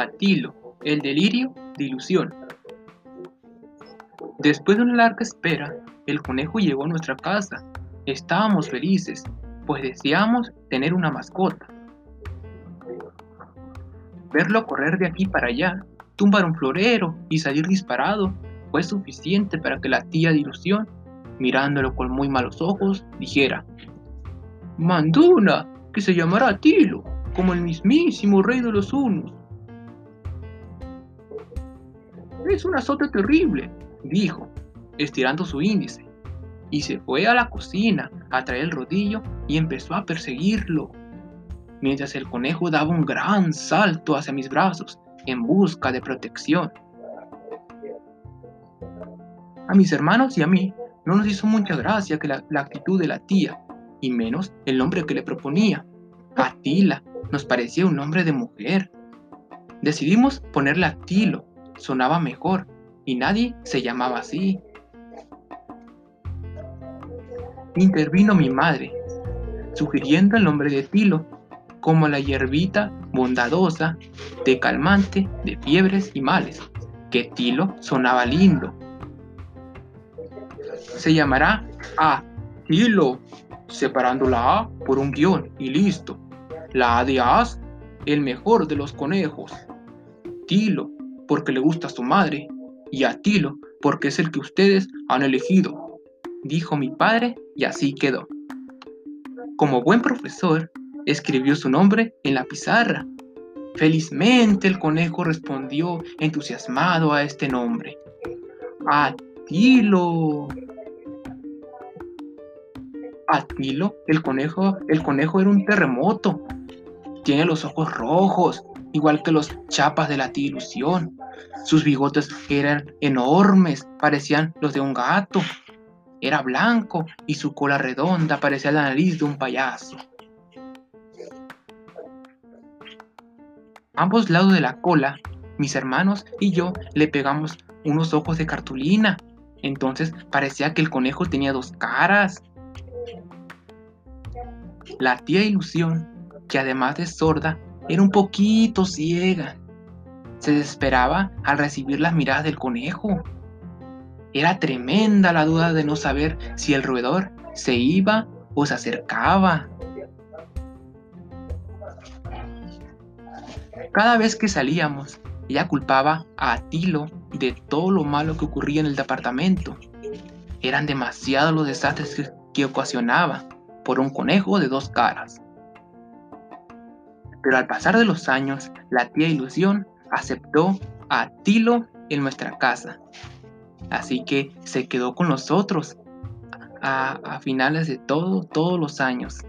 Atilo, el delirio de ilusión. Después de una larga espera, el conejo llegó a nuestra casa. Estábamos felices, pues deseamos tener una mascota. Verlo correr de aquí para allá, tumbar un florero y salir disparado fue suficiente para que la tía de ilusión, mirándolo con muy malos ojos, dijera, Manduna, que se llamará Atilo, como el mismísimo rey de los unos. Es un azote terrible, dijo, estirando su índice, y se fue a la cocina a traer el rodillo y empezó a perseguirlo, mientras el conejo daba un gran salto hacia mis brazos en busca de protección. A mis hermanos y a mí no nos hizo mucha gracia que la, la actitud de la tía, y menos el nombre que le proponía. Atila nos parecía un nombre de mujer. Decidimos ponerle Atilo, sonaba mejor, y nadie se llamaba así. Intervino mi madre, sugiriendo el nombre de Tilo como la hierbita bondadosa, de calmante de fiebres y males, que Tilo sonaba lindo. Se llamará A. Tilo, separando la A por un guion y listo. La A de As, el mejor de los conejos. Tilo, porque le gusta a su madre, y a Tilo, porque es el que ustedes han elegido, dijo mi padre, y así quedó. Como buen profesor, escribió su nombre en la pizarra. Felizmente el conejo respondió entusiasmado a este nombre. Atilo. Atilo, el conejo, el conejo era un terremoto. Tiene los ojos rojos, igual que los chapas de la tía ilusión. Sus bigotes eran enormes, parecían los de un gato. Era blanco y su cola redonda parecía la nariz de un payaso. ambos lados de la cola, mis hermanos y yo le pegamos unos ojos de cartulina. Entonces parecía que el conejo tenía dos caras. La tía Ilusión, que además de sorda, era un poquito ciega. Se desesperaba al recibir las miradas del conejo. Era tremenda la duda de no saber si el roedor se iba o se acercaba. Cada vez que salíamos, ella culpaba a Atilo de todo lo malo que ocurría en el departamento. Eran demasiados los desastres que, ocasionaba por un conejo de dos caras. Pero al pasar de los años, la tía Ilusión aceptó a Atilo en nuestra casa. Así que se quedó con nosotros a, a finales de todo, todos los años.